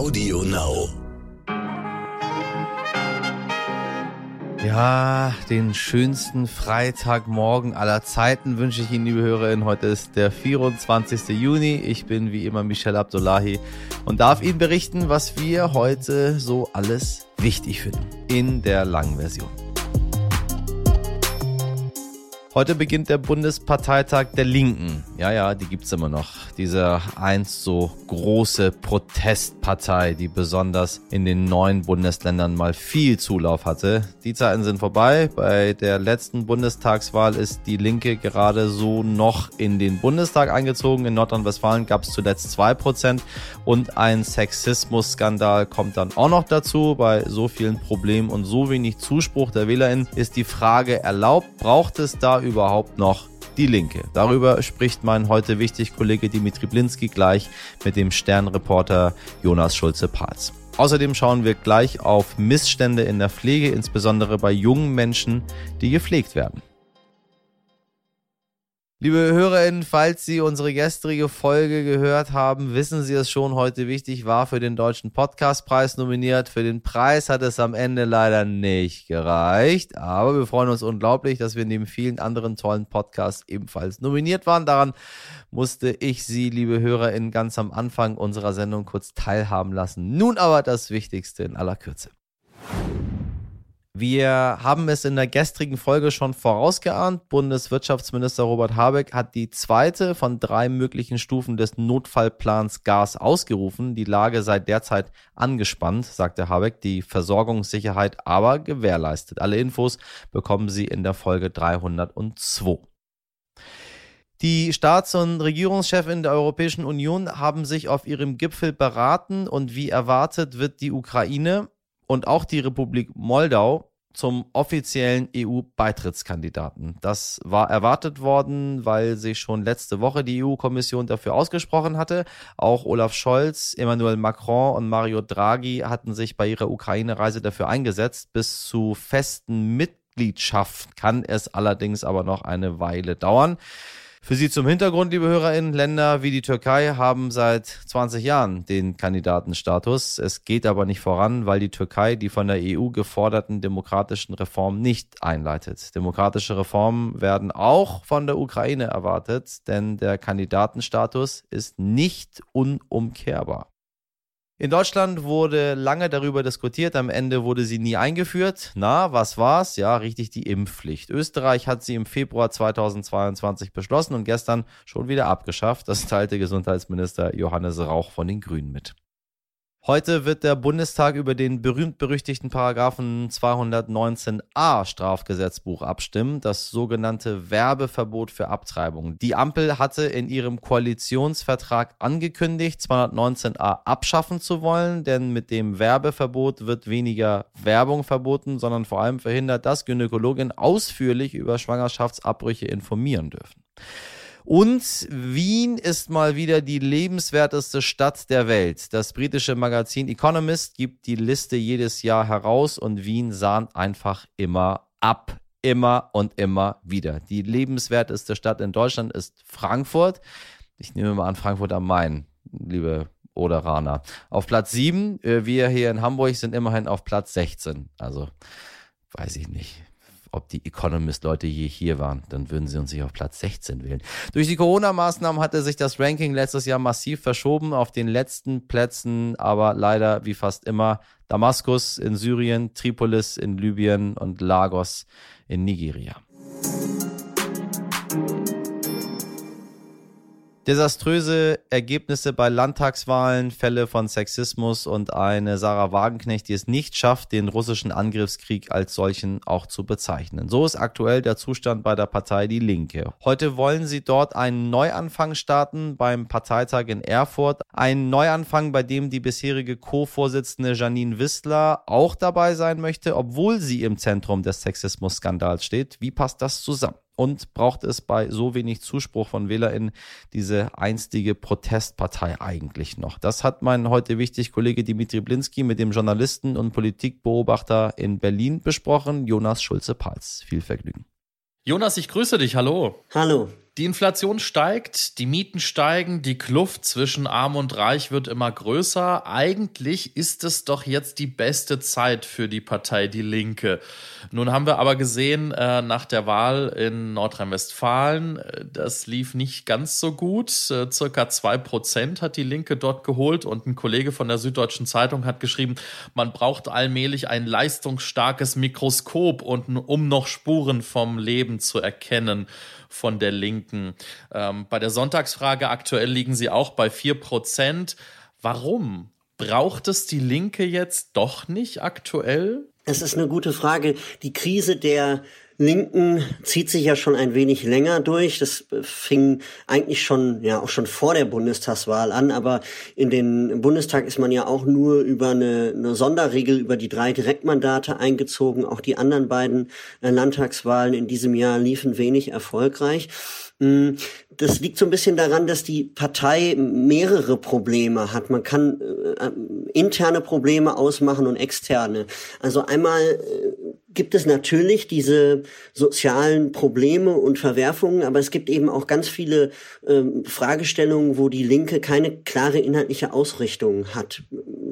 Audio Now. Ja, den schönsten Freitagmorgen aller Zeiten wünsche ich Ihnen, liebe Hörerinnen. Heute ist der 24. Juni. Ich bin wie immer Michel Abdullahi und darf Ihnen berichten, was wir heute so alles wichtig finden in der langen Version. Heute beginnt der Bundesparteitag der Linken. Ja, ja, die gibt's immer noch. Diese einst so große Protestpartei, die besonders in den neuen Bundesländern mal viel Zulauf hatte. Die Zeiten sind vorbei. Bei der letzten Bundestagswahl ist die Linke gerade so noch in den Bundestag eingezogen. In Nordrhein-Westfalen gab es zuletzt zwei Prozent und ein Sexismus-Skandal kommt dann auch noch dazu. Bei so vielen Problemen und so wenig Zuspruch der WählerInnen ist die Frage erlaubt, braucht es da überhaupt noch die Linke? Darüber spricht mein heute wichtig Kollege Dimitri Blinski gleich mit dem Sternreporter Jonas Schulze-Pals. Außerdem schauen wir gleich auf Missstände in der Pflege, insbesondere bei jungen Menschen, die gepflegt werden. Liebe HörerInnen, falls Sie unsere gestrige Folge gehört haben, wissen Sie es schon, heute wichtig war für den Deutschen Podcastpreis nominiert. Für den Preis hat es am Ende leider nicht gereicht, aber wir freuen uns unglaublich, dass wir neben vielen anderen tollen Podcasts ebenfalls nominiert waren. Daran musste ich Sie, liebe HörerInnen, ganz am Anfang unserer Sendung kurz teilhaben lassen. Nun aber das Wichtigste in aller Kürze. Wir haben es in der gestrigen Folge schon vorausgeahnt. Bundeswirtschaftsminister Robert Habeck hat die zweite von drei möglichen Stufen des Notfallplans Gas ausgerufen. Die Lage sei derzeit angespannt, sagte Habeck, die Versorgungssicherheit aber gewährleistet. Alle Infos bekommen Sie in der Folge 302. Die Staats- und Regierungschefin der Europäischen Union haben sich auf ihrem Gipfel beraten und wie erwartet wird die Ukraine und auch die Republik Moldau zum offiziellen EU-Beitrittskandidaten. Das war erwartet worden, weil sich schon letzte Woche die EU-Kommission dafür ausgesprochen hatte. Auch Olaf Scholz, Emmanuel Macron und Mario Draghi hatten sich bei ihrer Ukraine-Reise dafür eingesetzt. Bis zu festen Mitgliedschaft kann es allerdings aber noch eine Weile dauern. Für Sie zum Hintergrund, liebe HörerInnen, Länder wie die Türkei haben seit 20 Jahren den Kandidatenstatus. Es geht aber nicht voran, weil die Türkei die von der EU geforderten demokratischen Reformen nicht einleitet. Demokratische Reformen werden auch von der Ukraine erwartet, denn der Kandidatenstatus ist nicht unumkehrbar. In Deutschland wurde lange darüber diskutiert, am Ende wurde sie nie eingeführt. Na, was war's? Ja, richtig die Impfpflicht. Österreich hat sie im Februar 2022 beschlossen und gestern schon wieder abgeschafft. Das teilte Gesundheitsminister Johannes Rauch von den Grünen mit. Heute wird der Bundestag über den berühmt-berüchtigten Paragraphen 219a Strafgesetzbuch abstimmen, das sogenannte Werbeverbot für Abtreibung. Die Ampel hatte in ihrem Koalitionsvertrag angekündigt, 219a abschaffen zu wollen, denn mit dem Werbeverbot wird weniger Werbung verboten, sondern vor allem verhindert, dass Gynäkologen ausführlich über Schwangerschaftsabbrüche informieren dürfen. Und Wien ist mal wieder die lebenswerteste Stadt der Welt. Das britische Magazin Economist gibt die Liste jedes Jahr heraus und Wien sahnt einfach immer ab. Immer und immer wieder. Die lebenswerteste Stadt in Deutschland ist Frankfurt. Ich nehme mal an, Frankfurt am Main, liebe Oderaner. Auf Platz 7, äh, wir hier in Hamburg sind immerhin auf Platz 16. Also, weiß ich nicht ob die Economist-Leute je hier waren, dann würden sie uns sich auf Platz 16 wählen. Durch die Corona-Maßnahmen hatte sich das Ranking letztes Jahr massiv verschoben auf den letzten Plätzen, aber leider wie fast immer Damaskus in Syrien, Tripolis in Libyen und Lagos in Nigeria. Desaströse Ergebnisse bei Landtagswahlen, Fälle von Sexismus und eine Sarah Wagenknecht, die es nicht schafft, den russischen Angriffskrieg als solchen auch zu bezeichnen. So ist aktuell der Zustand bei der Partei Die Linke. Heute wollen sie dort einen Neuanfang starten beim Parteitag in Erfurt. Ein Neuanfang, bei dem die bisherige Co-Vorsitzende Janine Wissler auch dabei sein möchte, obwohl sie im Zentrum des Sexismus-Skandals steht. Wie passt das zusammen? Und braucht es bei so wenig Zuspruch von WählerInnen diese einstige Protestpartei eigentlich noch? Das hat mein heute wichtig Kollege Dimitri Blinski mit dem Journalisten und Politikbeobachter in Berlin besprochen, Jonas Schulze-Pals. Viel Vergnügen. Jonas, ich grüße dich. Hallo. Hallo. Die Inflation steigt, die Mieten steigen, die Kluft zwischen Arm und Reich wird immer größer. Eigentlich ist es doch jetzt die beste Zeit für die Partei Die Linke. Nun haben wir aber gesehen, äh, nach der Wahl in Nordrhein-Westfalen, äh, das lief nicht ganz so gut. Äh, circa zwei Prozent hat die Linke dort geholt und ein Kollege von der Süddeutschen Zeitung hat geschrieben, man braucht allmählich ein leistungsstarkes Mikroskop, und, um noch Spuren vom Leben zu erkennen von der Linken. Ähm, bei der Sonntagsfrage aktuell liegen sie auch bei vier Prozent. Warum? Braucht es die Linke jetzt doch nicht aktuell? Es ist eine gute Frage. Die Krise der Linken zieht sich ja schon ein wenig länger durch. Das fing eigentlich schon, ja, auch schon vor der Bundestagswahl an. Aber in den Bundestag ist man ja auch nur über eine, eine Sonderregel über die drei Direktmandate eingezogen. Auch die anderen beiden äh, Landtagswahlen in diesem Jahr liefen wenig erfolgreich. Mm, das liegt so ein bisschen daran, dass die Partei mehrere Probleme hat. Man kann äh, äh interne Probleme ausmachen und externe. Also einmal gibt es natürlich diese sozialen Probleme und Verwerfungen, aber es gibt eben auch ganz viele ähm, Fragestellungen, wo die Linke keine klare inhaltliche Ausrichtung hat.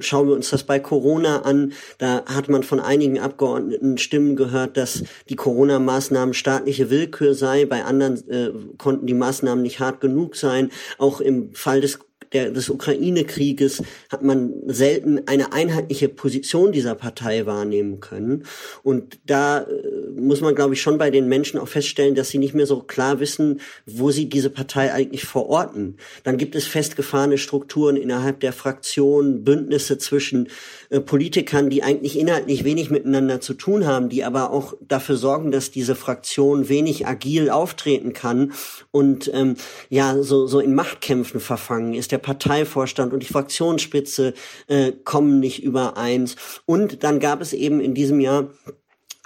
Schauen wir uns das bei Corona an. Da hat man von einigen Abgeordneten Stimmen gehört, dass die Corona-Maßnahmen staatliche Willkür sei. Bei anderen äh, konnten die Maßnahmen nicht hart genug sein. Auch im Fall des der, des Ukraine-Krieges hat man selten eine einheitliche Position dieser Partei wahrnehmen können. Und da äh, muss man, glaube ich, schon bei den Menschen auch feststellen, dass sie nicht mehr so klar wissen, wo sie diese Partei eigentlich verorten. Dann gibt es festgefahrene Strukturen innerhalb der Fraktion, Bündnisse zwischen äh, Politikern, die eigentlich inhaltlich wenig miteinander zu tun haben, die aber auch dafür sorgen, dass diese Fraktion wenig agil auftreten kann und ähm, ja so so in Machtkämpfen verfangen ist. Der Parteivorstand und die Fraktionsspitze äh, kommen nicht übereins. Und dann gab es eben in diesem Jahr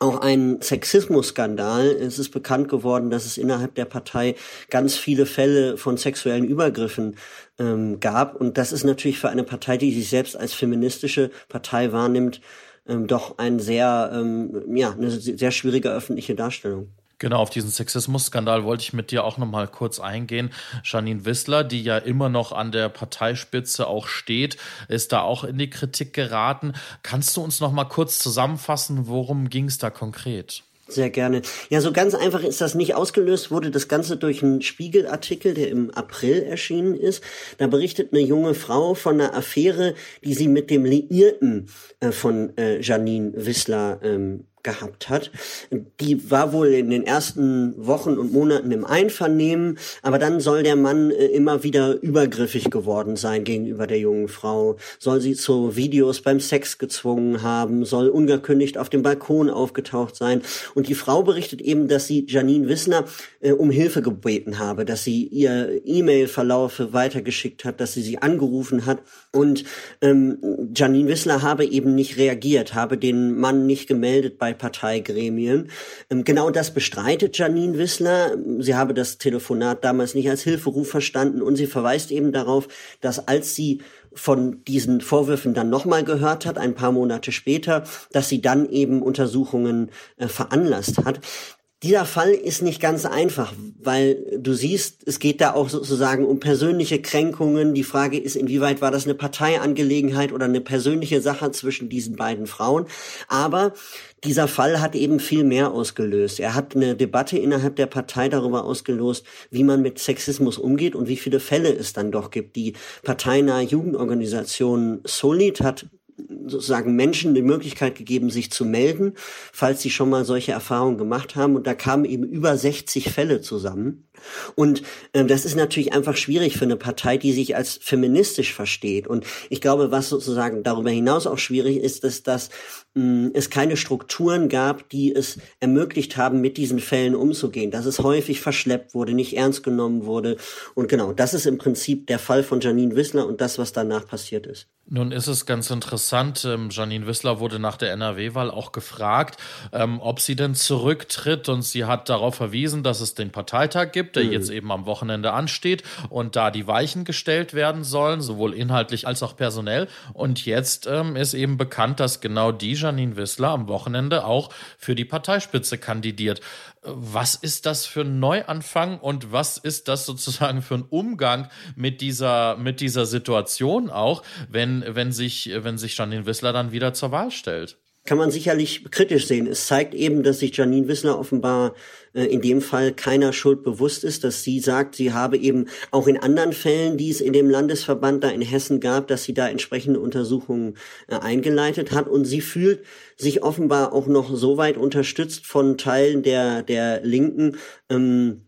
auch ein Sexismusskandal. Es ist bekannt geworden, dass es innerhalb der Partei ganz viele Fälle von sexuellen Übergriffen ähm, gab. Und das ist natürlich für eine Partei, die sich selbst als feministische Partei wahrnimmt, ähm, doch ein sehr, ähm, ja, eine sehr schwierige öffentliche Darstellung. Genau, auf diesen Sexismus-Skandal wollte ich mit dir auch noch mal kurz eingehen. Janine Wissler, die ja immer noch an der Parteispitze auch steht, ist da auch in die Kritik geraten. Kannst du uns noch mal kurz zusammenfassen, worum ging es da konkret? Sehr gerne. Ja, so ganz einfach ist das nicht ausgelöst, wurde das Ganze durch einen Spiegelartikel, der im April erschienen ist. Da berichtet eine junge Frau von einer Affäre, die sie mit dem Liierten äh, von äh, Janine Wissler ähm, gehabt hat. Die war wohl in den ersten Wochen und Monaten im Einvernehmen, aber dann soll der Mann äh, immer wieder übergriffig geworden sein gegenüber der jungen Frau, soll sie zu Videos beim Sex gezwungen haben, soll ungekündigt auf dem Balkon aufgetaucht sein. Und die Frau berichtet eben, dass sie Janine Wissner äh, um Hilfe gebeten habe, dass sie ihr E-Mail-Verlaufe weitergeschickt hat, dass sie sie angerufen hat. Und ähm, Janine Wissler habe eben nicht reagiert, habe den Mann nicht gemeldet bei Parteigremien. Ähm, genau das bestreitet Janine Wissler. Sie habe das Telefonat damals nicht als Hilferuf verstanden und sie verweist eben darauf, dass als sie von diesen Vorwürfen dann nochmal gehört hat, ein paar Monate später, dass sie dann eben Untersuchungen äh, veranlasst hat. Dieser Fall ist nicht ganz einfach, weil du siehst, es geht da auch sozusagen um persönliche Kränkungen. Die Frage ist, inwieweit war das eine Parteiangelegenheit oder eine persönliche Sache zwischen diesen beiden Frauen. Aber dieser Fall hat eben viel mehr ausgelöst. Er hat eine Debatte innerhalb der Partei darüber ausgelöst, wie man mit Sexismus umgeht und wie viele Fälle es dann doch gibt. Die parteinahe Jugendorganisation Solid hat sozusagen Menschen die Möglichkeit gegeben, sich zu melden, falls sie schon mal solche Erfahrungen gemacht haben. Und da kamen eben über 60 Fälle zusammen. Und äh, das ist natürlich einfach schwierig für eine Partei, die sich als feministisch versteht. Und ich glaube, was sozusagen darüber hinaus auch schwierig ist, ist, dass mh, es keine Strukturen gab, die es ermöglicht haben, mit diesen Fällen umzugehen. Dass es häufig verschleppt wurde, nicht ernst genommen wurde. Und genau, das ist im Prinzip der Fall von Janine Wissler und das, was danach passiert ist. Nun ist es ganz interessant, ähm, Janine Wissler wurde nach der NRW-Wahl auch gefragt, ähm, ob sie denn zurücktritt und sie hat darauf verwiesen, dass es den Parteitag gibt gibt, der mhm. jetzt eben am Wochenende ansteht und da die Weichen gestellt werden sollen, sowohl inhaltlich als auch personell. Und jetzt ähm, ist eben bekannt, dass genau die Janine Wissler am Wochenende auch für die Parteispitze kandidiert. Was ist das für ein Neuanfang und was ist das sozusagen für ein Umgang mit dieser, mit dieser Situation auch, wenn, wenn sich, wenn sich Janine Wissler dann wieder zur Wahl stellt? Kann man sicherlich kritisch sehen. Es zeigt eben, dass sich Janine Wissler offenbar äh, in dem Fall keiner Schuld bewusst ist, dass sie sagt, sie habe eben auch in anderen Fällen, die es in dem Landesverband da in Hessen gab, dass sie da entsprechende Untersuchungen äh, eingeleitet hat und sie fühlt sich offenbar auch noch so weit unterstützt von Teilen der, der Linken, ähm,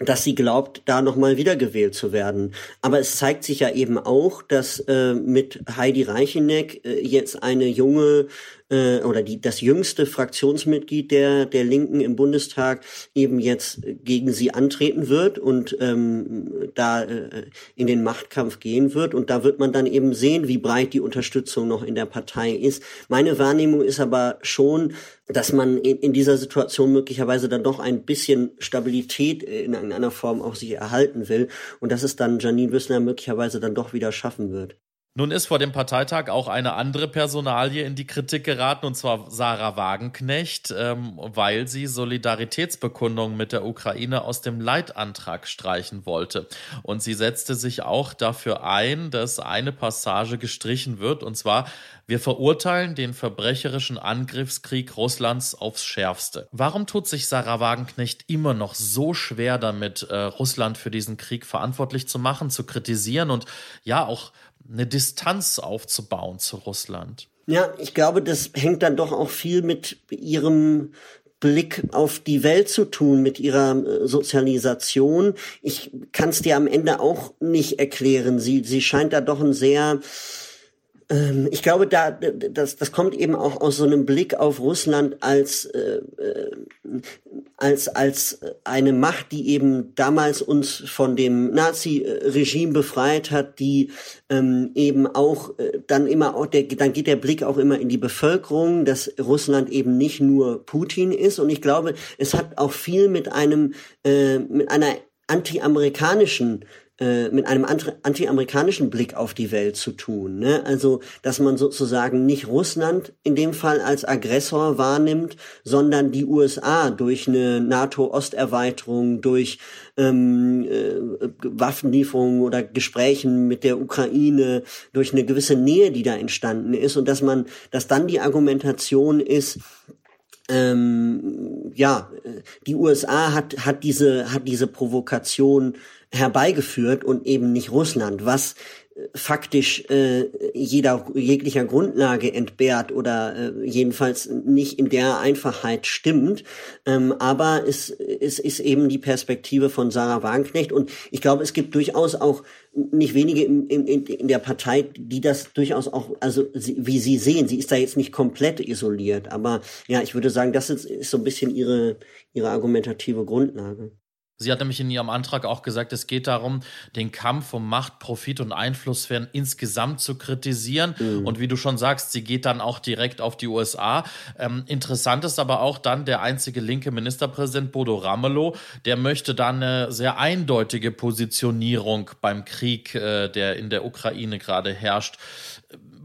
dass sie glaubt, da nochmal wiedergewählt zu werden. Aber es zeigt sich ja eben auch, dass äh, mit Heidi Reicheneck äh, jetzt eine junge äh, oder die, das jüngste Fraktionsmitglied der, der Linken im Bundestag eben jetzt gegen sie antreten wird und ähm, da äh, in den Machtkampf gehen wird. Und da wird man dann eben sehen, wie breit die Unterstützung noch in der Partei ist. Meine Wahrnehmung ist aber schon, dass man in, in dieser Situation möglicherweise dann doch ein bisschen Stabilität in irgendeiner Form auch sich erhalten will und dass es dann Janine Wissler möglicherweise dann doch wieder schaffen wird. Nun ist vor dem Parteitag auch eine andere Personalie in die Kritik geraten, und zwar Sarah Wagenknecht, ähm, weil sie Solidaritätsbekundungen mit der Ukraine aus dem Leitantrag streichen wollte. Und sie setzte sich auch dafür ein, dass eine Passage gestrichen wird, und zwar wir verurteilen den verbrecherischen Angriffskrieg Russlands aufs Schärfste. Warum tut sich Sarah Wagenknecht immer noch so schwer damit, äh, Russland für diesen Krieg verantwortlich zu machen, zu kritisieren und ja auch eine Distanz aufzubauen zu Russland. Ja, ich glaube, das hängt dann doch auch viel mit ihrem Blick auf die Welt zu tun, mit ihrer äh, Sozialisation. Ich kann es dir am Ende auch nicht erklären. Sie, sie scheint da doch ein sehr ich glaube, da das, das kommt eben auch aus so einem Blick auf Russland als äh, äh, als als eine Macht, die eben damals uns von dem Nazi-Regime befreit hat, die ähm, eben auch äh, dann immer auch der dann geht der Blick auch immer in die Bevölkerung, dass Russland eben nicht nur Putin ist. Und ich glaube, es hat auch viel mit einem äh, mit einer anti-amerikanischen mit einem anti-amerikanischen Blick auf die Welt zu tun. Ne? Also, dass man sozusagen nicht Russland in dem Fall als Aggressor wahrnimmt, sondern die USA durch eine NATO-Osterweiterung, durch ähm, äh, Waffenlieferungen oder Gesprächen mit der Ukraine, durch eine gewisse Nähe, die da entstanden ist und dass man, dass dann die Argumentation ist, ähm, ja, die USA hat, hat diese, hat diese Provokation herbeigeführt und eben nicht Russland, was äh, faktisch äh, jeder jeglicher Grundlage entbehrt oder äh, jedenfalls nicht in der Einfachheit stimmt. Ähm, aber es, es ist eben die Perspektive von Sarah Wagenknecht und ich glaube, es gibt durchaus auch nicht wenige in, in, in der Partei, die das durchaus auch, also sie, wie sie sehen, sie ist da jetzt nicht komplett isoliert, aber ja, ich würde sagen, das ist, ist so ein bisschen ihre ihre argumentative Grundlage. Sie hat nämlich in ihrem Antrag auch gesagt, es geht darum, den Kampf um Macht, Profit und Einflusssphären insgesamt zu kritisieren. Mhm. Und wie du schon sagst, sie geht dann auch direkt auf die USA. Ähm, interessant ist aber auch dann der einzige linke Ministerpräsident Bodo Ramelow, der möchte dann eine sehr eindeutige Positionierung beim Krieg, äh, der in der Ukraine gerade herrscht.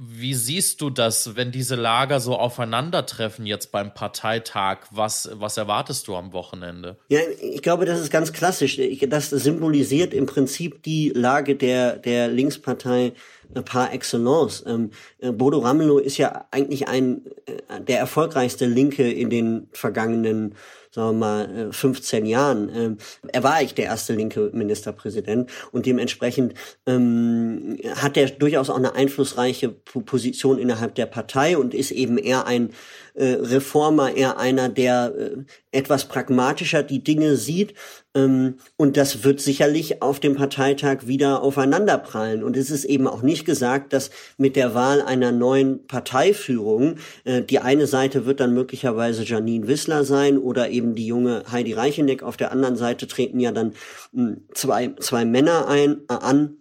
Wie siehst du das, wenn diese Lager so aufeinandertreffen jetzt beim Parteitag? Was, was erwartest du am Wochenende? Ja, ich glaube, das ist ganz klassisch. Das symbolisiert im Prinzip die Lage der, der Linkspartei äh, par excellence. Ähm, äh, Bodo Ramelow ist ja eigentlich ein, äh, der erfolgreichste Linke in den vergangenen sagen wir mal, 15 Jahren. Ähm, er war eigentlich der erste linke Ministerpräsident und dementsprechend ähm, hat er durchaus auch eine einflussreiche Position innerhalb der Partei und ist eben eher ein äh, Reformer, eher einer, der äh, etwas pragmatischer die Dinge sieht. Ähm, und das wird sicherlich auf dem Parteitag wieder aufeinanderprallen. Und es ist eben auch nicht gesagt, dass mit der Wahl einer neuen Parteiführung äh, die eine Seite wird dann möglicherweise Janine Wissler sein oder eben die junge Heidi Reicheneck. Auf der anderen Seite treten ja dann mh, hm, zwei, zwei Männer ein, äh, an,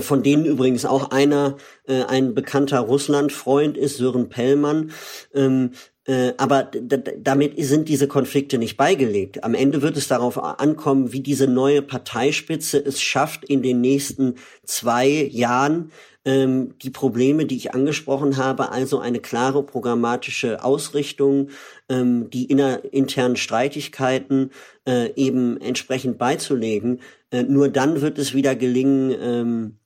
von denen übrigens auch einer äh, ein bekannter Russland-Freund ist, Sören Pellmann. Ähm, Äh, aber damit sind diese Konflikte nicht beigelegt. Am Ende wird es darauf ankommen, wie diese neue Parteispitze es schafft, in den nächsten zwei Jahren ähm, die Probleme, die ich angesprochen habe, also eine klare programmatische Ausrichtung, ähm, die inner, internen Streitigkeiten äh, eben entsprechend beizulegen. Äh, nur dann wird es wieder gelingen, ähm, äh,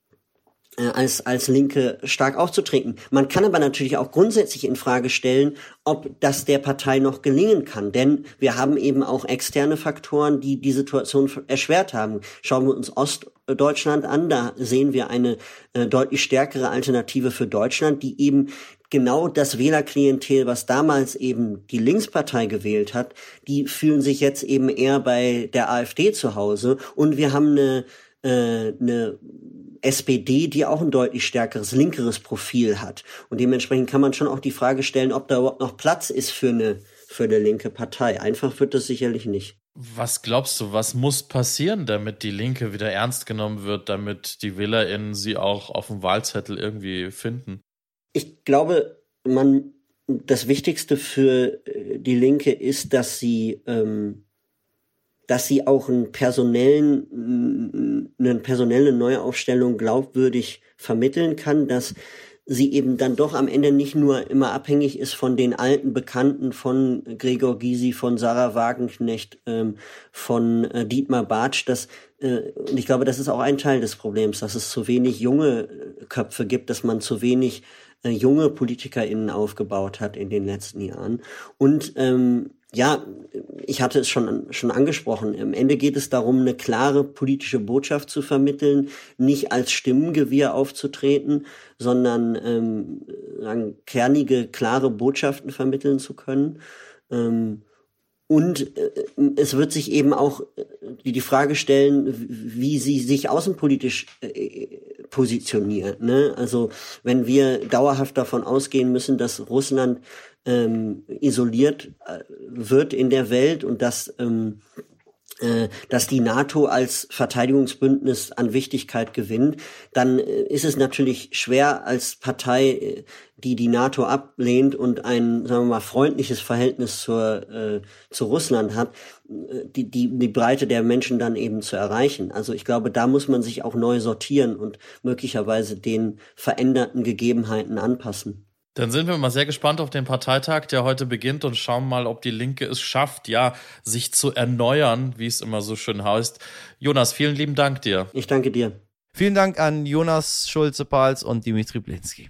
als, als Linke stark aufzutreten. Man kann aber natürlich auch grundsätzlich in Frage stellen, ob das der Partei noch gelingen kann. Denn wir haben eben auch externe Faktoren, die die Situation erschwert haben. Schauen wir uns Ostdeutschland an, da sehen wir eine äh, deutlich stärkere Alternative für Deutschland, die eben genau das Wählerklientel, was damals eben die Linkspartei gewählt hat, die fühlen sich jetzt eben eher bei der AfD zu Hause. Und wir haben eine, äh, eine SPD, die auch ein deutlich stärkeres, linkeres Profil hat. Und dementsprechend kann man schon auch die Frage stellen, ob da überhaupt noch Platz ist für eine, für eine linke Partei. Einfach wird das sicherlich nicht. Was glaubst du, was muss passieren, damit die Linke wieder ernst genommen wird, damit die WählerInnen sie auch auf dem Wahlzettel irgendwie finden? Ich glaube, man, das Wichtigste für äh, die Linke ist, dass sie ähm, dass sie auch einen personellen, eine personelle Neuaufstellung glaubwürdig vermitteln kann, dass sie eben dann doch am Ende nicht nur immer abhängig ist von den alten Bekannten von Gregor Gysi, von Sarah Wagenknecht, ähm, von äh, Dietmar Bartsch, dass äh, und ich glaube, das ist auch ein Teil des Problems, dass es zu wenig junge Köpfe gibt, dass man zu wenig äh, junge PolitikerInnen aufgebaut hat in den letzten Jahren. Und ähm, ja, ich hatte es schon, schon angesprochen. Am Ende geht es darum, eine klare politische Botschaft zu vermitteln, nicht als Stimmengewirr aufzutreten, sondern ähm, kernige, klare Botschaften vermitteln zu können. Ähm, und äh, es wird sich eben auch äh, die Frage stellen, wie sie sich außenpolitisch äh, positioniert. Ne? Also wenn wir dauerhaft davon ausgehen müssen, dass Russland ähm, isoliert äh, wird in der Welt und dass ähm, äh, dass die NATO als Verteidigungsbündnis an Wichtigkeit gewinnt, dann äh, ist es natürlich schwer als Partei, die die NATO ablehnt und ein, sagen wir mal, freundliches Verhältnis zur, äh, zu Russland hat, die, die, die Breite der Menschen dann eben zu erreichen. Also ich glaube, da muss man sich auch neu sortieren und möglicherweise den veränderten Gegebenheiten anpassen. Dann sind wir mal sehr gespannt auf den Parteitag, der heute beginnt und schauen mal, ob die Linke es schafft, ja, sich zu erneuern, wie es immer so schön heißt. Jonas, vielen lieben Dank dir. Ich danke dir. Vielen Dank an Jonas Schulze-Pals und Dimitri Blinski.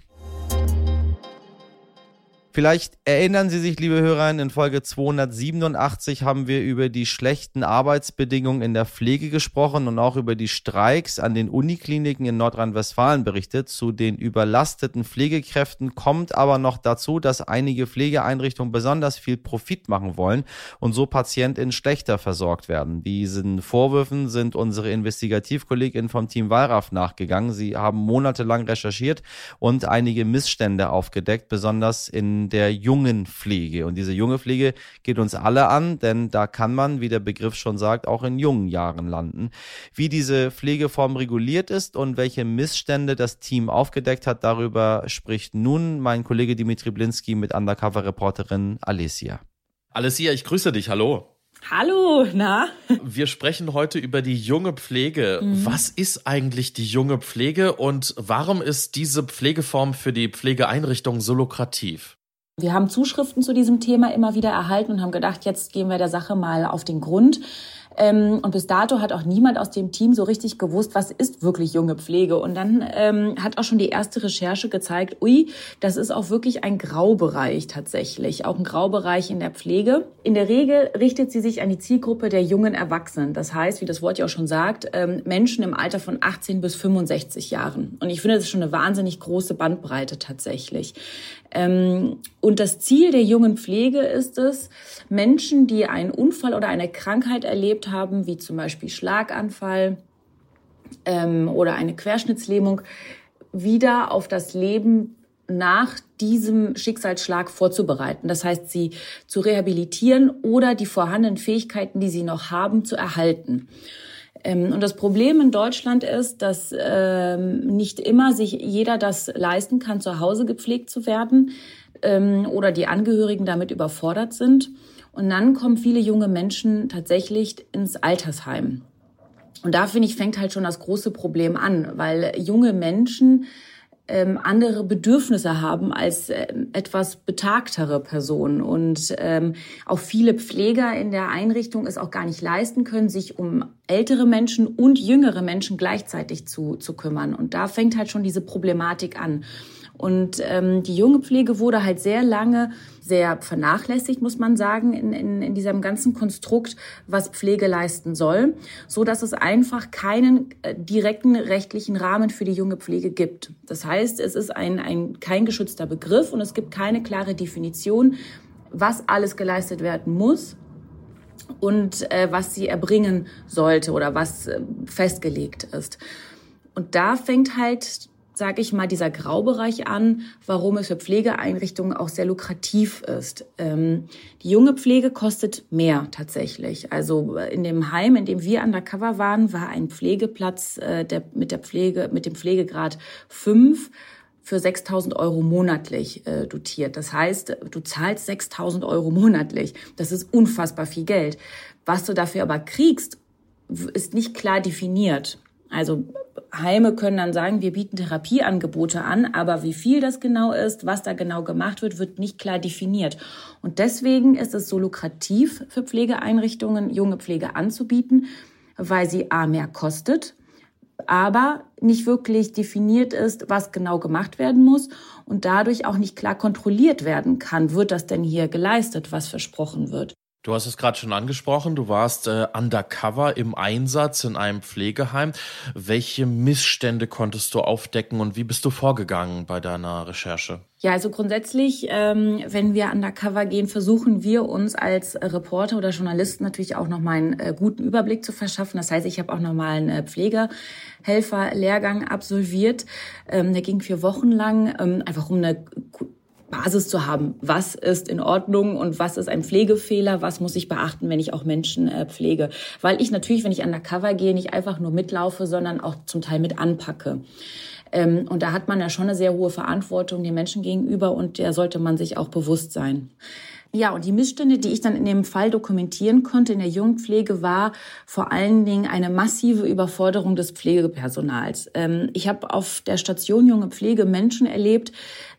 Vielleicht erinnern Sie sich, liebe Hörer, in Folge 287 haben wir über die schlechten Arbeitsbedingungen in der Pflege gesprochen und auch über die Streiks an den Unikliniken in Nordrhein-Westfalen berichtet. Zu den überlasteten Pflegekräften kommt aber noch dazu, dass einige Pflegeeinrichtungen besonders viel Profit machen wollen und so PatientInnen schlechter versorgt werden. Diesen Vorwürfen sind unsere Investigativkolleginnen vom Team Wallraff nachgegangen. Sie haben monatelang recherchiert und einige Missstände aufgedeckt, besonders in der jungen Pflege. Und diese junge Pflege geht uns alle an, denn da kann man, wie der Begriff schon sagt, auch in jungen Jahren landen. Wie diese Pflegeform reguliert ist und welche Missstände das Team aufgedeckt hat, darüber spricht nun mein Kollege Dimitri Blinski mit Undercover-Reporterin Alessia. Alessia, ich grüße dich. Hallo. Hallo, na? Wir sprechen heute über die junge Pflege. Mhm. Was ist eigentlich die junge Pflege und warum ist diese Pflegeform für die Pflegeeinrichtungen so lukrativ? Wir haben Zuschriften zu diesem Thema immer wieder erhalten und haben gedacht, jetzt gehen wir der Sache mal auf den Grund. Ähm, und bis dato hat auch niemand aus dem Team so richtig gewusst, was ist wirklich junge Pflege. Und dann ähm, hat auch schon die erste Recherche gezeigt, ui, das ist auch wirklich ein Graubereich tatsächlich, auch ein Graubereich in der Pflege. In der Regel richtet sie sich an die Zielgruppe der jungen Erwachsenen. Das heißt, wie das Wort ja auch schon sagt, ähm, Menschen im Alter von 18 bis 65 Jahren. Und ich finde, das ist schon eine wahnsinnig große Bandbreite tatsächlich. Ähm, und das Ziel der jungen Pflege ist es, Menschen, die einen Unfall oder eine Krankheit erlebt haben, wie zum Beispiel Schlaganfall ähm, oder eine Querschnittslähmung, wieder auf das Leben nach diesem Schicksalsschlag vorzubereiten. Das heißt, sie zu rehabilitieren oder die vorhandenen Fähigkeiten, die sie noch haben, zu erhalten. Ähm, und das Problem in Deutschland ist, dass ähm, nicht immer sich jeder das leisten kann, zu Hause gepflegt zu werden. ähm, oder die Angehörigen damit überfordert sind. Und dann kommen viele junge Menschen tatsächlich ins Altersheim. Und da finde ich, fängt halt schon das große Problem an, weil junge Menschen ähm, andere Bedürfnisse haben als äh, etwas betagtere Personen und ähm, auch viele Pfleger in der Einrichtung es auch gar nicht leisten können, sich um ältere Menschen und jüngere Menschen gleichzeitig zu, zu kümmern. Und da fängt halt schon diese Problematik an. Und ähm, die junge Pflege wurde halt sehr lange sehr vernachlässigt, muss man sagen, in, in, in diesem ganzen Konstrukt, was Pflege leisten soll, so dass es einfach keinen äh, direkten rechtlichen Rahmen für die junge Pflege gibt. Das heißt, es ist ein, ein kein geschützter Begriff und es gibt keine klare Definition, was alles geleistet werden muss und äh, was sie erbringen sollte oder was äh, festgelegt ist. Und da fängt halt sage ich mal, dieser Graubereich an, warum es für Pflegeeinrichtungen auch sehr lukrativ ist. Ähm, die junge Pflege kostet mehr tatsächlich. Also äh, in dem Heim, in dem wir undercover waren, war ein Pflegeplatz äh, der, mit der Pflege, mit dem Pflegegrad 5 für 6.000 Euro monatlich äh, dotiert. Das heißt, du zahlst 6.000 Euro monatlich. Das ist unfassbar viel Geld. Was du dafür aber kriegst, ist nicht klar definiert. Also Heime können dann sagen, wir bieten Therapieangebote an, aber wie viel das genau ist, was da genau gemacht wird, wird nicht klar definiert. Und deswegen ist es so lukrativ für Pflegeeinrichtungen, junge Pflege anzubieten, weil sie A mehr kostet, aber nicht wirklich definiert ist, was genau gemacht werden muss und dadurch auch nicht klar kontrolliert werden kann, wird das denn hier geleistet, was versprochen wird. Du hast es gerade schon angesprochen, du warst äh, undercover im Einsatz in einem Pflegeheim. Welche Missstände konntest du aufdecken und wie bist du vorgegangen bei deiner Recherche? Ja, also grundsätzlich, ähm, wenn wir undercover gehen, versuchen wir uns als Reporter oder Journalisten natürlich auch nochmal einen äh, guten Überblick zu verschaffen. Das heißt, ich habe auch nochmal einen äh, Pflegehelfer-Lehrgang absolviert. Ähm, der ging vier Wochen lang, ähm, einfach um eine Basis zu haben. Was ist in Ordnung und was ist ein Pflegefehler? Was muss ich beachten, wenn ich auch Menschen äh, pflege? Weil ich natürlich, wenn ich undercover gehe, nicht einfach nur mitlaufe, sondern auch zum Teil mit anpacke. Ähm, und da hat man ja schon eine sehr hohe Verantwortung den Menschen gegenüber und der sollte man sich auch bewusst sein. Ja, und die Missstände, die ich dann in dem Fall dokumentieren konnte in der Jungpflege, war vor allen Dingen eine massive Überforderung des Pflegepersonals. Ähm, ich habe auf der Station Junge Pflege Menschen erlebt,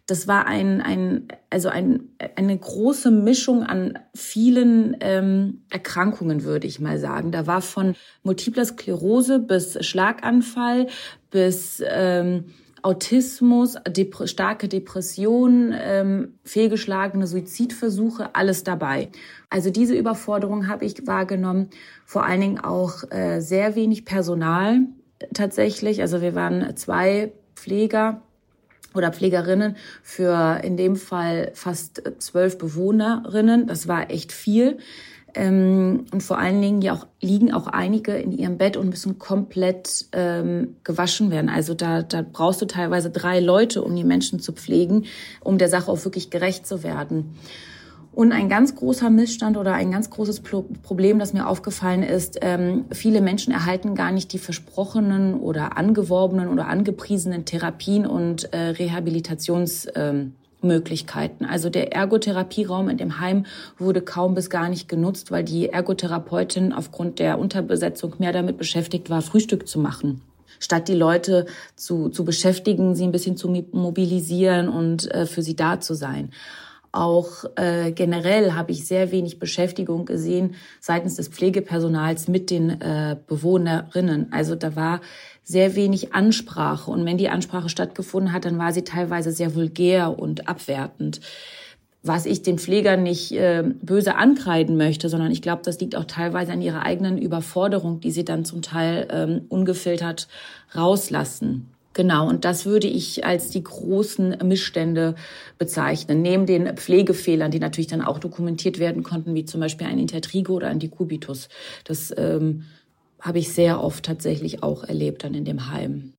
das war ein, ein, also ein, eine große Mischung an vielen ähm, Erkrankungen, würde ich mal sagen. Da war von multipler Sklerose bis Schlaganfall bis ähm, Autismus, Dep starke Depressionen, ähm, fehlgeschlagene Suizidversuche, alles dabei. Also diese Überforderung habe ich wahrgenommen. Vor allen Dingen auch äh, sehr wenig Personal tatsächlich. Also wir waren zwei Pfleger oder Pflegerinnen für in dem Fall fast zwölf Bewohnerinnen. Das war echt viel. Ähm, und vor allen Dingen ja auch, liegen auch einige in ihrem Bett und müssen komplett ähm, gewaschen werden. Also da, da brauchst du teilweise drei Leute, um die Menschen zu pflegen, um der Sache auch wirklich gerecht zu werden. Und ein ganz großer Missstand oder ein ganz großes Problem, das mir aufgefallen ist, ähm, viele Menschen erhalten gar nicht die versprochenen oder angeworbenen oder angepriesenen Therapien und äh, Rehabilitationsmöglichkeiten. Also der Ergotherapieraum in dem Heim wurde kaum bis gar nicht genutzt, weil die Ergotherapeutin aufgrund der Unterbesetzung mehr damit beschäftigt war, Frühstück zu machen statt die Leute zu, zu beschäftigen, sie ein bisschen zu mobilisieren und äh, für sie da zu sein. Auch äh, generell habe ich sehr wenig Beschäftigung gesehen seitens des Pflegepersonals mit den äh, Bewohnerinnen. Also da war sehr wenig Ansprache. Und wenn die Ansprache stattgefunden hat, dann war sie teilweise sehr vulgär und abwertend. Was ich den Pflegern nicht äh, böse ankreiden möchte, sondern ich glaube, das liegt auch teilweise an ihrer eigenen Überforderung, die sie dann zum Teil ähm, ungefiltert rauslassen. Genau, und das würde ich als die großen Missstände bezeichnen. Neben den Pflegefehlern, die natürlich dann auch dokumentiert werden konnten, wie zum Beispiel ein Intertrigo oder ein Decubitus. Das ähm, habe ich sehr oft tatsächlich auch erlebt dann in dem Heim.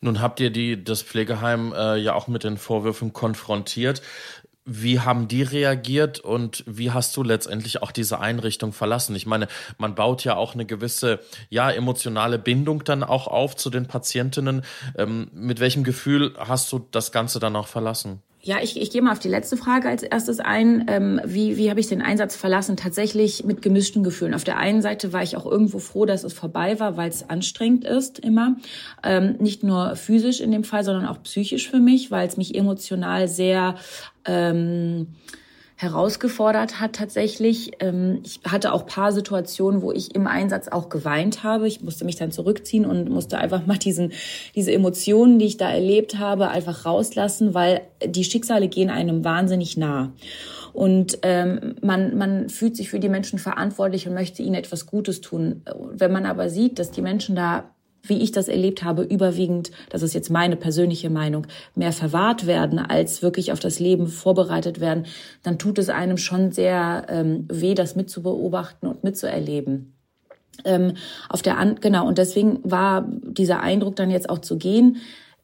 Nun habt ihr die, das Pflegeheim äh, ja auch mit den Vorwürfen konfrontiert. Wie haben die reagiert und wie hast du letztendlich auch diese Einrichtung verlassen? Ich meine, man baut ja auch eine gewisse, ja, emotionale Bindung dann auch auf zu den Patientinnen. Ähm, mit welchem Gefühl hast du das Ganze dann auch verlassen? Ja, ich, ich gehe mal auf die letzte Frage als erstes ein. Ähm, wie wie habe ich den Einsatz verlassen? Tatsächlich mit gemischten Gefühlen. Auf der einen Seite war ich auch irgendwo froh, dass es vorbei war, weil es anstrengend ist immer. Ähm, nicht nur physisch in dem Fall, sondern auch psychisch für mich, weil es mich emotional sehr... Ähm, herausgefordert hat tatsächlich. Ähm, ich hatte auch paar Situationen, wo ich im Einsatz auch geweint habe. Ich musste mich dann zurückziehen und musste einfach mal diesen, diese Emotionen, die ich da erlebt habe, einfach rauslassen, weil die Schicksale gehen einem wahnsinnig nah. Und ähm, man, man fühlt sich für die Menschen verantwortlich und möchte ihnen etwas Gutes tun. Wenn man aber sieht, dass die Menschen da wie ich das erlebt habe, überwiegend, das ist jetzt meine persönliche Meinung, mehr verwahrt werden, als wirklich auf das Leben vorbereitet werden, dann tut es einem schon sehr ähm, weh, das mitzubeobachten und mitzuerleben. Ähm, auf der An genau und deswegen war dieser Eindruck dann jetzt auch zu gehen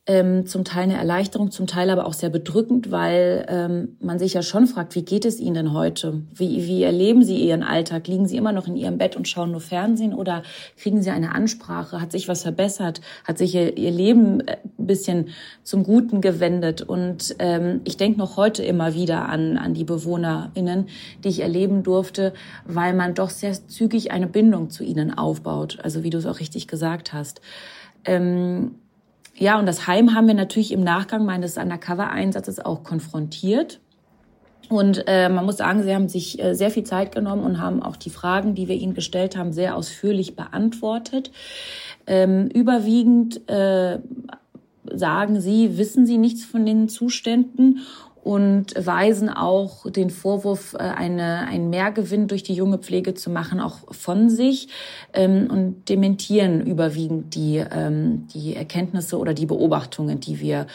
ähm, zum Teil eine Erleichterung, zum Teil aber auch sehr bedrückend, weil ähm, man sich ja schon fragt, wie geht es Ihnen denn heute? Wie, wie erleben Sie Ihren Alltag? Liegen Sie immer noch in Ihrem Bett und schauen nur Fernsehen oder kriegen Sie eine Ansprache? Hat sich was verbessert? Hat sich Ihr, Ihr Leben äh, ein bisschen zum Guten gewendet? Und ähm, ich denke noch heute immer wieder an, an die BewohnerInnen, die ich erleben durfte, weil man doch sehr zügig eine Bindung zu ihnen aufbaut. Also wie du es auch richtig gesagt hast. Ähm, ja, und das Heim haben wir natürlich im Nachgang meines Undercover-Einsatzes auch konfrontiert. Und äh, man muss sagen, sie haben sich äh, sehr viel Zeit genommen und haben auch die Fragen, die wir ihnen gestellt haben, sehr ausführlich beantwortet. Ähm, überwiegend äh, sagen sie, wissen sie nichts von den Zuständen und weisen auch den Vorwurf, äh, eine, einen Mehrgewinn durch die junge Pflege zu machen, auch von sich ähm, und dementieren überwiegend die, ähm, die Erkenntnisse oder die Beobachtungen, die wir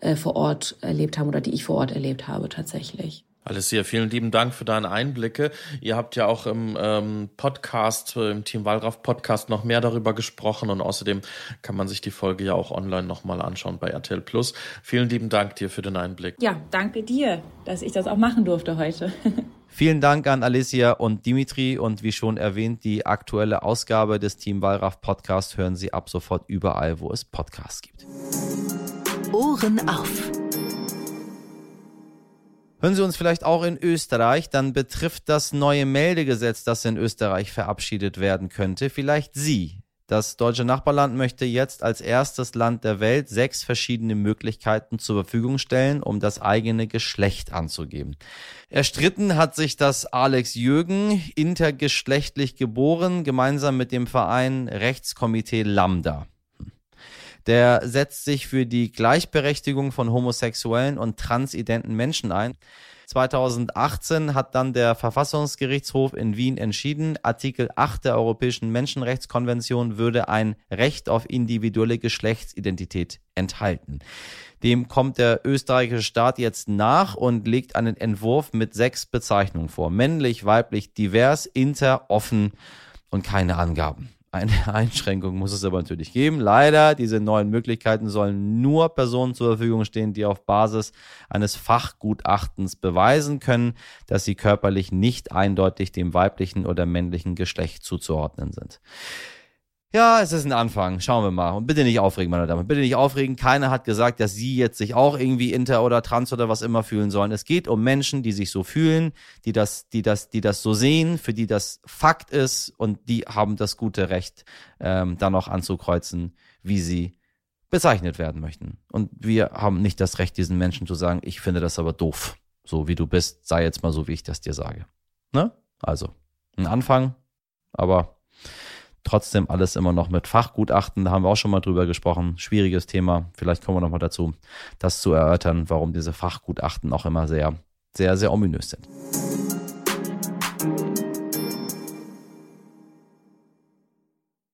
äh, vor Ort erlebt haben oder die ich vor Ort erlebt habe tatsächlich. Alessia, vielen lieben Dank für deine Einblicke. Ihr habt ja auch im ähm, Podcast, äh, im Team Wallraff Podcast noch mehr darüber gesprochen und außerdem kann man sich die Folge ja auch online nochmal anschauen bei RTL Plus. Vielen lieben Dank dir für den Einblick. Ja, danke dir, dass ich das auch machen durfte heute. Vielen Dank an Alicia und Dimitri und wie schon erwähnt, die aktuelle Ausgabe des Team Wallraff Podcast hören Sie ab sofort überall, wo es Podcasts gibt. Ohren auf. Hören Sie uns vielleicht auch in Österreich, dann betrifft das neue Meldegesetz, das in Österreich verabschiedet werden könnte, vielleicht Sie. Das deutsche Nachbarland möchte jetzt als erstes Land der Welt sechs verschiedene Möglichkeiten zur Verfügung stellen, um das eigene Geschlecht anzugeben. Erstritten hat sich das Alex Jürgen, intergeschlechtlich geboren, gemeinsam mit dem Verein Rechtskomitee Lambda. Der setzt sich für die Gleichberechtigung von homosexuellen und transidenten Menschen ein. 2018 hat dann der Verfassungsgerichtshof in Wien entschieden, Artikel 8 der Europäischen Menschenrechtskonvention würde ein Recht auf individuelle Geschlechtsidentität enthalten. Dem kommt der österreichische Staat jetzt nach und legt einen Entwurf mit sechs Bezeichnungen vor. Männlich, weiblich, divers, inter, offen und keine Angaben. Eine Einschränkung muss es aber natürlich geben. Leider, diese neuen Möglichkeiten sollen nur Personen zur Verfügung stehen, die auf Basis eines Fachgutachtens beweisen können, dass sie körperlich nicht eindeutig dem weiblichen oder männlichen Geschlecht zuzuordnen sind. Ja, es ist ein Anfang. Schauen wir mal. Und bitte nicht aufregen, meine Damen. Bitte nicht aufregen. Keiner hat gesagt, dass Sie jetzt sich auch irgendwie inter oder trans oder was immer fühlen sollen. Es geht um Menschen, die sich so fühlen, die das, die das, die das so sehen, für die das Fakt ist und die haben das gute Recht, ähm, dann auch anzukreuzen, wie sie bezeichnet werden möchten. Und wir haben nicht das Recht, diesen Menschen zu sagen, ich finde das aber doof. So wie du bist, sei jetzt mal so, wie ich das dir sage. Ne? Also, ein Anfang, aber Trotzdem alles immer noch mit Fachgutachten, da haben wir auch schon mal drüber gesprochen. Schwieriges Thema. Vielleicht kommen wir noch mal dazu, das zu erörtern, warum diese Fachgutachten auch immer sehr, sehr, sehr ominös sind.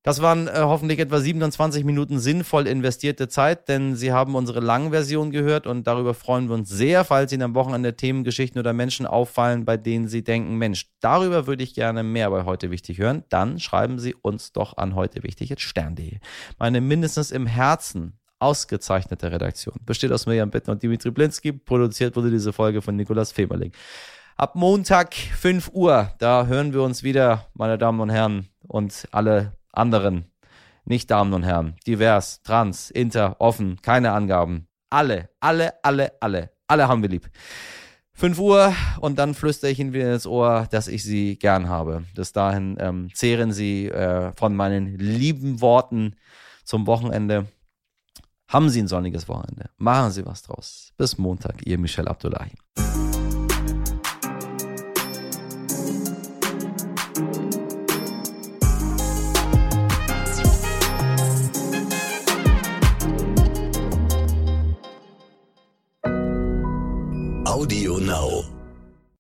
Das waren äh, hoffentlich etwa 27 Minuten sinnvoll investierte Zeit, denn Sie haben unsere Langversion gehört und darüber freuen wir uns sehr, falls Ihnen am Wochenende Themen, Geschichten oder Menschen auffallen, bei denen Sie denken, Mensch, darüber würde ich gerne mehr bei heute wichtig hören. Dann schreiben Sie uns doch an heute wichtig jetzt stern.de. Meine mindestens im Herzen ausgezeichnete Redaktion besteht aus Mirjam Bittner und Dimitri Blinski. Produziert wurde diese Folge von Nikolas Femerling. Ab Montag 5 Uhr, da hören wir uns wieder, meine Damen und Herren, und alle anderen, nicht Damen und Herren, divers, trans, inter, offen, keine Angaben. Alle, alle, alle, alle, alle haben wir lieb. 5 Uhr und dann flüstere ich Ihnen wieder ins Ohr, dass ich Sie gern habe. Bis dahin ähm, zehren Sie äh, von meinen lieben Worten zum Wochenende. Haben Sie ein sonniges Wochenende. Machen Sie was draus. Bis Montag, Ihr Michel Abdullahi. Now.